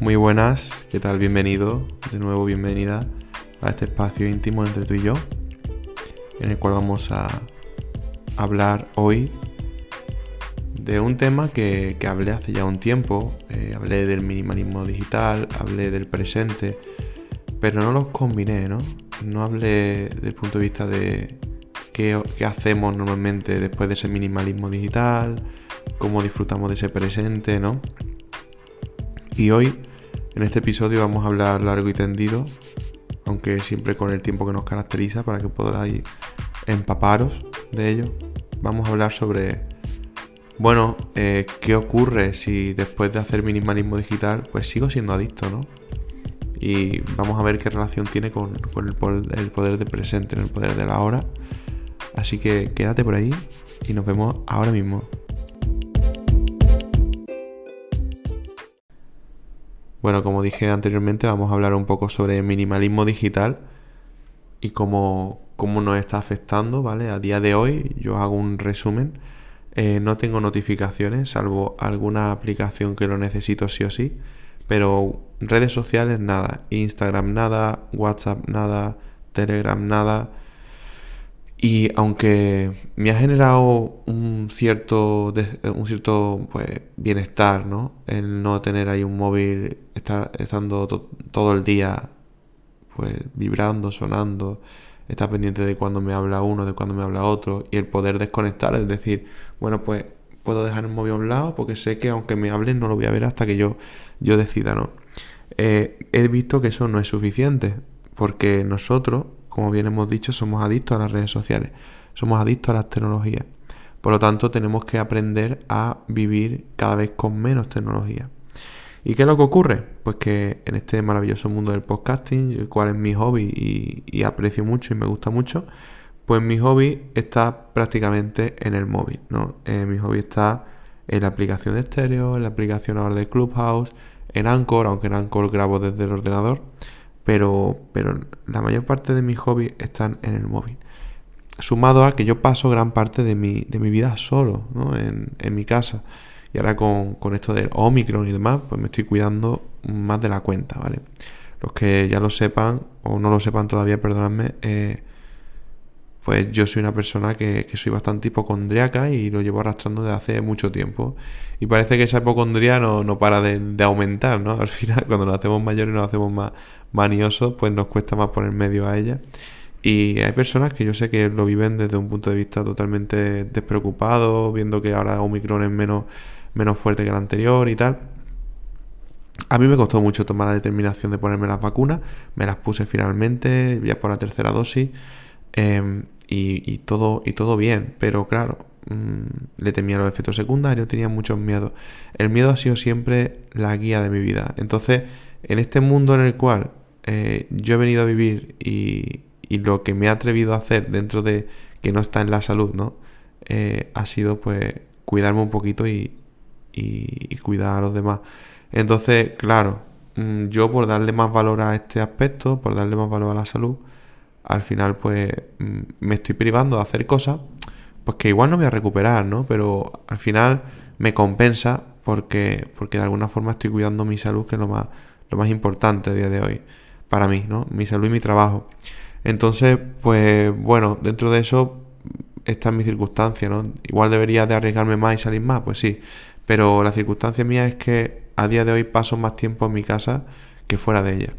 Muy buenas, ¿qué tal? Bienvenido, de nuevo bienvenida a este espacio íntimo entre tú y yo, en el cual vamos a hablar hoy de un tema que, hablé hace ya un tiempo, eh, hablé del minimalismo digital, hablé del presente, pero no los combiné, ¿no? No hablé desde el punto de vista de qué hacemos normalmente después de ese minimalismo digital, cómo disfrutamos de ese presente, ¿no? Y hoy, en este episodio, vamos a hablar largo y tendido, aunque siempre con el tiempo que nos caracteriza para que podáis empaparos de ello. Vamos a hablar sobre, bueno, eh, qué ocurre si después de hacer minimalismo digital, pues sigo siendo adicto, ¿no? Y vamos a ver qué relación tiene con, el, poder, el poder del presente, el poder de la hora. Así que quédate por ahí y nos vemos ahora mismo. Bueno, como dije anteriormente, vamos a hablar un poco sobre minimalismo digital y cómo, cómo nos está afectando, ¿vale? A día de hoy, yo hago un resumen. Eh, no tengo notificaciones, salvo alguna aplicación que lo necesito sí o sí. Pero redes sociales nada. Instagram nada, WhatsApp nada, Telegram nada. Y aunque me ha generado un cierto, un cierto pues, bienestar, ¿no? El no tener ahí un móvil, estar estando todo el día pues vibrando, sonando, estar pendiente de cuando me habla uno, de cuando me habla otro, y el poder desconectar, es decir, bueno, pues puedo dejar el móvil a un lado porque sé que aunque me hablen no lo voy a ver hasta que yo, yo decida, ¿no? Eh, he visto que eso no es suficiente, porque nosotros como bien hemos dicho, somos adictos a las redes sociales, somos adictos a las tecnologías. Por lo tanto, tenemos que aprender a vivir cada vez con menos tecnología. ¿Y qué es lo que ocurre? Pues que en este maravilloso mundo del podcasting, el cual es mi hobby y, aprecio mucho y me gusta mucho, pues mi hobby está prácticamente en el móvil, ¿no? Eh, mi hobby está en la aplicación de estéreo, en la aplicación ahora de Clubhouse, en Anchor, aunque en Anchor grabo desde el ordenador pero, pero la mayor parte de mis hobbies están en el móvil. Sumado a que yo paso gran parte de mi, de mi vida solo, ¿no? en, en mi casa. Y ahora con, con, esto del Omicron y demás, pues me estoy cuidando más de la cuenta, ¿vale? Los que ya lo sepan, o no lo sepan todavía, perdonadme, eh, pues yo soy una persona que, soy bastante hipocondriaca y lo llevo arrastrando desde hace mucho tiempo. Y parece que esa hipocondría no, no para de, aumentar, ¿no? Al final, cuando nos hacemos mayores y nos hacemos más, manioso, pues nos cuesta más poner medio a ella. Y hay personas que yo sé que lo viven desde un punto de vista totalmente despreocupado, viendo que ahora Omicron es menos, menos fuerte que el anterior y tal. A mí me costó mucho tomar la determinación de ponerme las vacunas, me las puse finalmente, ya por la tercera dosis, em, y, todo, y todo bien, pero claro, mm, le temía los efectos secundarios, tenía muchos miedos. El miedo ha sido siempre la guía de mi vida. Entonces, en este mundo en el cual eh, yo he venido a vivir y, lo que me he atrevido a hacer dentro de que no está en la salud, ¿no? Eh, ha sido pues cuidarme un poquito y, cuidar a los demás. Entonces, claro, mm, yo por darle más valor a este aspecto, por darle más valor a la salud, al final pues mm, me estoy privando de hacer cosas, pues que igual no voy a recuperar, ¿no? Pero al final me compensa porque, porque de alguna forma estoy cuidando mi salud, que es lo más, lo más importante a día de hoy para mí, ¿no? Mi salud y mi trabajo. Entonces, pues bueno, dentro de eso está mi circunstancia, ¿no? Igual debería de arriesgarme más y salir más, pues sí. Pero la circunstancia mía es que a día de hoy paso más tiempo en mi casa que fuera de ella.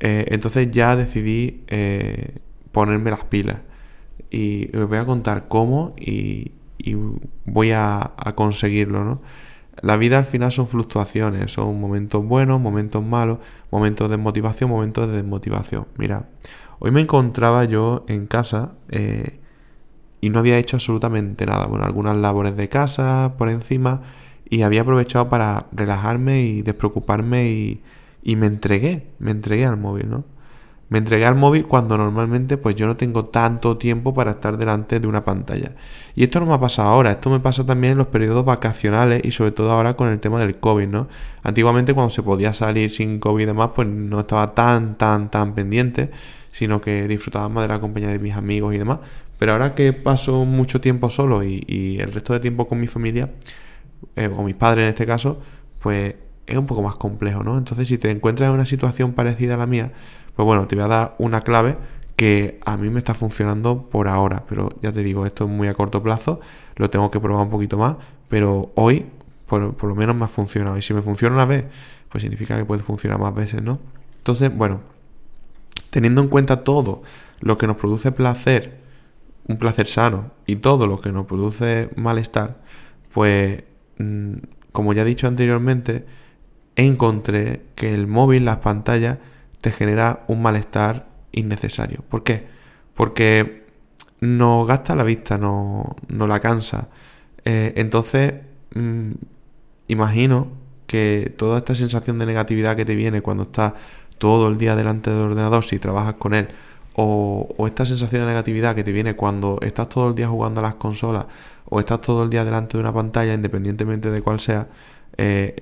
Eh, entonces ya decidí eh, ponerme las pilas. Y os voy a contar cómo y, voy a, conseguirlo, ¿no? La vida al final son fluctuaciones, son momentos buenos, momentos malos, momentos de motivación, momentos de desmotivación. Mira, hoy me encontraba yo en casa eh, y no había hecho absolutamente nada. Bueno, algunas labores de casa por encima y había aprovechado para relajarme y despreocuparme y, y me entregué, me entregué al móvil, ¿no? Me entregué al móvil cuando normalmente pues yo no tengo tanto tiempo para estar delante de una pantalla. Y esto no me ha pasado ahora, esto me pasa también en los periodos vacacionales y sobre todo ahora con el tema del COVID, ¿no? Antiguamente cuando se podía salir sin COVID y demás, pues no estaba tan, tan, tan pendiente, sino que disfrutaba más de la compañía de mis amigos y demás. Pero ahora que paso mucho tiempo solo y, el resto de tiempo con mi familia, eh, o mis padres en este caso, pues es un poco más complejo, ¿no? Entonces, si te encuentras en una situación parecida a la mía, pues bueno, te voy a dar una clave que a mí me está funcionando por ahora, pero ya te digo, esto es muy a corto plazo, lo tengo que probar un poquito más, pero hoy por, por lo menos me ha funcionado. Y si me funciona una vez, pues significa que puede funcionar más veces, ¿no? Entonces, bueno, teniendo en cuenta todo lo que nos produce placer, un placer sano, y todo lo que nos produce malestar, pues, mm, como ya he dicho anteriormente, encontré que el móvil, las pantallas, te genera un malestar innecesario. ¿Por qué? Porque nos gasta la vista, no, no la cansa. Eh, entonces, mm, imagino que toda esta sensación de negatividad que te viene cuando estás todo el día delante del ordenador, si trabajas con él, o, esta sensación de negatividad que te viene cuando estás todo el día jugando a las consolas, o estás todo el día delante de una pantalla, independientemente de cuál sea, eh,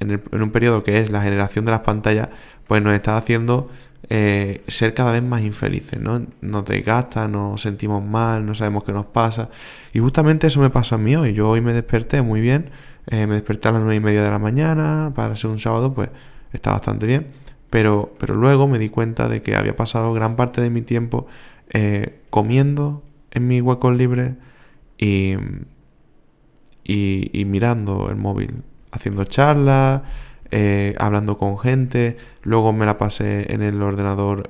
en, el, en, un periodo que es la generación de las pantallas, pues nos está haciendo eh, ser cada vez más infelices, ¿no? Nos desgasta, nos sentimos mal, no sabemos qué nos pasa. Y justamente eso me pasó a mí hoy. Yo hoy me desperté muy bien, eh, me desperté a las nueve y media de la mañana, para ser un sábado, pues está bastante bien. Pero, pero luego me di cuenta de que había pasado gran parte de mi tiempo eh, comiendo en mi hueco libre y, y, mirando el móvil, haciendo charlas, eh, hablando con gente, luego me la pasé en el ordenador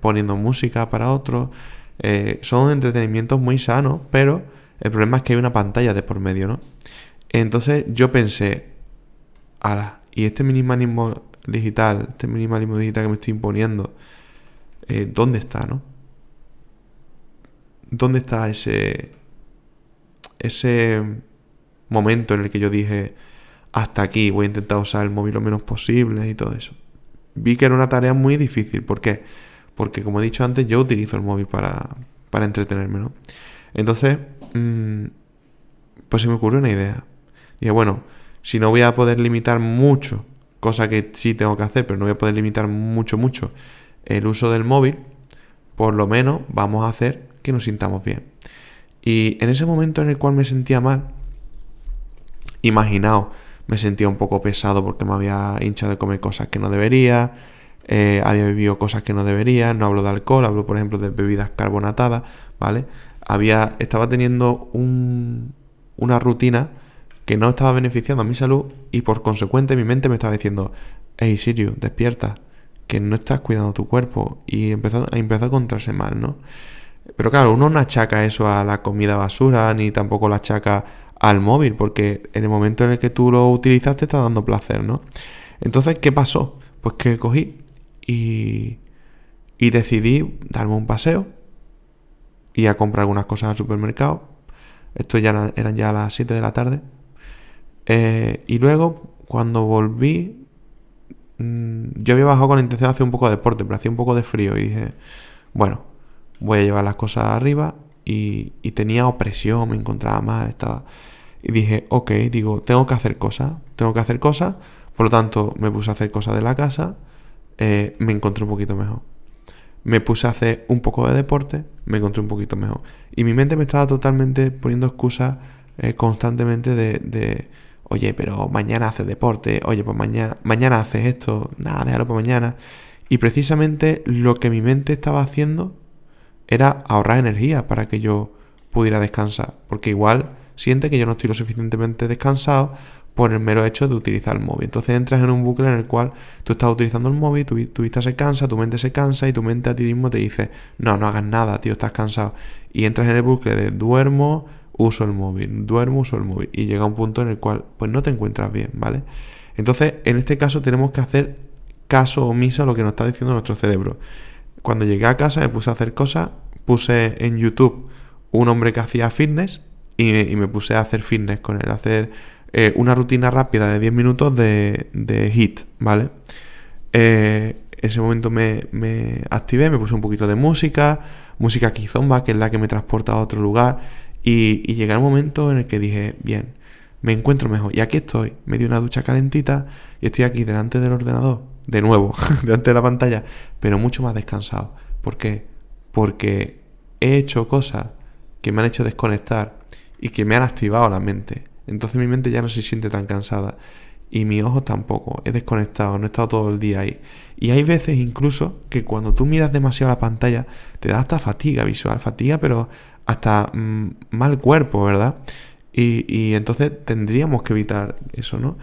poniendo música para otros. son entretenimientos muy sanos, pero el problema es que hay una pantalla de por medio, ¿no? Entonces yo pensé, ala, y este minimalismo digital, este minimalismo digital que me estoy imponiendo, eh, ¿dónde está, no? ¿Dónde está ese, ese momento en el que yo dije, hasta aquí voy a intentar usar el móvil lo menos posible y todo eso? Vi que era una tarea muy difícil. ¿Por qué? Porque como he dicho antes, yo utilizo el móvil para, para entretenerme, ¿no? Entonces, mm, pues se me ocurrió una idea. Y bueno, si no voy a poder limitar mucho, cosa que sí tengo que hacer, pero no voy a poder limitar mucho, mucho el uso del móvil, por lo menos vamos a hacer que nos sintamos bien. Y en ese momento en el cual me sentía mal, imaginaos, me sentía un poco pesado porque me había hinchado de comer cosas que no debería, eh, había bebido cosas que no debería, no hablo de alcohol, hablo por ejemplo de bebidas carbonatadas, ¿vale? Había, estaba teniendo un, una rutina que no estaba beneficiando a mi salud y por consecuente mi mente me estaba diciendo, hey Sirio, despierta, que no estás cuidando tu cuerpo y empezó, empezó a encontrarse mal, ¿no? Pero claro, uno no achaca eso a la comida basura ni tampoco lo achaca al móvil porque en el momento en el que tú lo utilizas te está dando placer, ¿no? Entonces, ¿qué pasó? Pues que cogí y, y decidí darme un paseo y a comprar algunas cosas al supermercado. Esto ya eran ya las 7 de la tarde eh, y luego, cuando volví, mm, yo había bajado con la intención de hacer un poco de deporte, pero hacía un poco de frío y dije, bueno, voy a llevar las cosas arriba y, tenía opresión, me encontraba mal, estaba... Y dije, ok, digo, tengo que hacer cosas, tengo que hacer cosas, por lo tanto me puse a hacer cosas de la casa, eh, me encontré un poquito mejor. Me puse a hacer un poco de deporte, me encontré un poquito mejor. Y mi mente me estaba totalmente poniendo excusas eh, constantemente de oye, pero mañana haces deporte, oye, pues mañana, mañana haces esto, nada, déjalo para mañana. Y precisamente lo que mi mente estaba haciendo era ahorrar energía para que yo pudiera descansar, porque igual siente que yo no estoy lo suficientemente descansado por el mero hecho de utilizar el móvil. Entonces entras en un bucle en el cual tú estás utilizando el móvil, tu, vista se cansa, tu mente se cansa y tu mente a ti mismo te dice, no, no hagas nada, tío, estás cansado. Y entras en el bucle de duermo, uso el móvil, duermo, uso el móvil y llega un punto en el cual pues no te encuentras bien, ¿vale? Entonces, en este caso tenemos que hacer caso omiso a lo que nos está diciendo nuestro cerebro. Cuando llegué a casa me puse a hacer cosas, puse en YouTube un hombre que hacía fitness y, me puse a hacer fitness con él, hacer eh, una rutina rápida de 10 minutos de, de HIT, ¿vale? Eh, ese momento me, me, activé, me puse un poquito de música, música kizomba, que es la que me transporta a otro lugar, y, y llegué momento en el que dije, bien, me encuentro mejor. Y aquí estoy, me di una ducha calentita y estoy aquí delante del ordenador, de nuevo, delante de la pantalla, pero mucho más descansado. ¿Por qué? Porque he hecho cosas que me han hecho desconectar y que me han activado la mente. Entonces mi mente ya no se siente tan cansada. y mis ojos tampoco. He desconectado, no he estado todo el día ahí. Y hay veces incluso que cuando tú miras demasiado la pantalla te da hasta fatiga visual, fatiga, pero hasta mm, mal cuerpo, ¿verdad? Y, y entonces tendríamos que evitar eso, ¿no?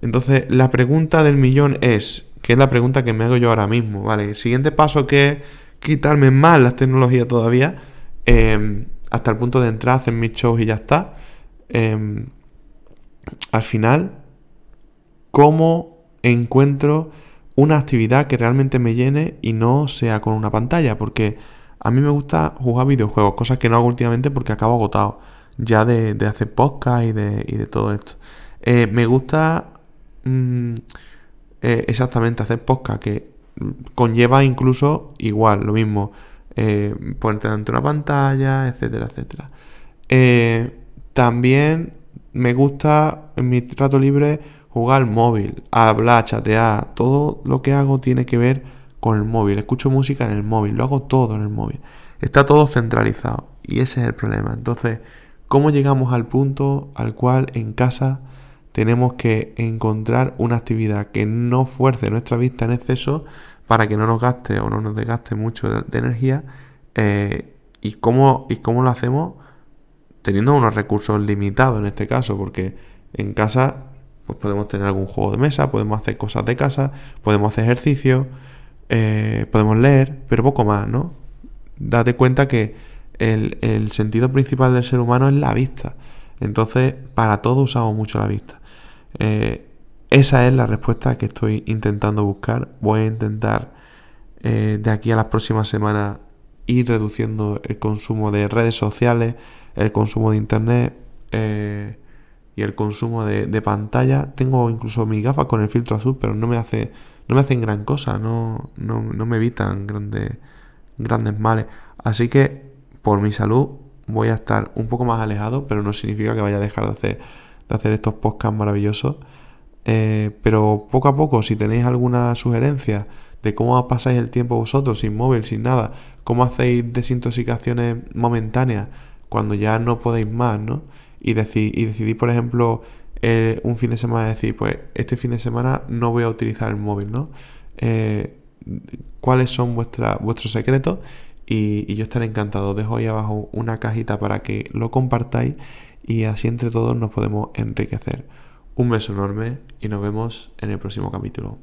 Entonces la pregunta del millón es, que es la pregunta que me hago yo ahora mismo, ¿vale? El siguiente paso que es quitarme más las tecnologías todavía, em, hasta el punto de entrar, hacer mis shows y ya está. Em, al final, ¿cómo encuentro una actividad que realmente me llene y no sea con una pantalla? Porque a mí me gusta jugar videojuegos, cosas que no hago últimamente porque acabo agotado ya de, hacer podcast y de, y de todo esto. Eh, me gusta mm, eh, exactamente hacer podcast que conlleva incluso igual, lo mismo, eh, ponerte ante una pantalla, etcétera, etcétera. Eh, también me gusta en mi rato libre jugar móvil, hablar, chatear, todo lo que hago tiene que ver con el móvil. Escucho música en el móvil, lo hago todo en el móvil. Está todo centralizado y ese es el problema. Entonces, ¿cómo llegamos al punto al cual en casa tenemos que encontrar una actividad que no fuerce nuestra vista en exceso para que no nos gaste o no nos desgaste mucho de, energía. Eh, ¿y, cómo, ¿Y cómo lo hacemos? Teniendo unos recursos limitados en este caso, porque en casa pues podemos tener algún juego de mesa, podemos hacer cosas de casa, podemos hacer ejercicio, eh, podemos leer, pero poco más, ¿no? Date cuenta que el, el sentido principal del ser humano es la vista. Entonces, para todo usamos mucho la vista. Eh, esa es la respuesta que estoy intentando buscar. Voy a intentar eh, de aquí a las próximas semanas ir reduciendo el consumo de redes sociales, el consumo de internet eh, y el consumo de, pantalla. Tengo incluso mi gafas con el filtro azul, pero no me hace, no me hacen gran cosa, no, no, no me evitan grandes, grandes males. Así que por mi salud voy a estar un poco más alejado, pero no significa que vaya a dejar de hacer de hacer estos podcasts maravillosos. Eh, pero poco a poco, si tenéis alguna sugerencia de cómo pasáis el tiempo vosotros sin móvil, sin nada, cómo hacéis desintoxicaciones momentáneas cuando ya no podéis más, ¿no? Y, deci decidís, por ejemplo, eh, un fin de semana decir, pues este fin de semana no voy a utilizar el móvil, ¿no? Eh, ¿Cuáles son vuestra, vuestros secretos? Y, y yo estaré encantado. Dejo ahí abajo una cajita para que lo compartáis y así entre todos nos podemos enriquecer. Un beso enorme y nos vemos en el próximo capítulo.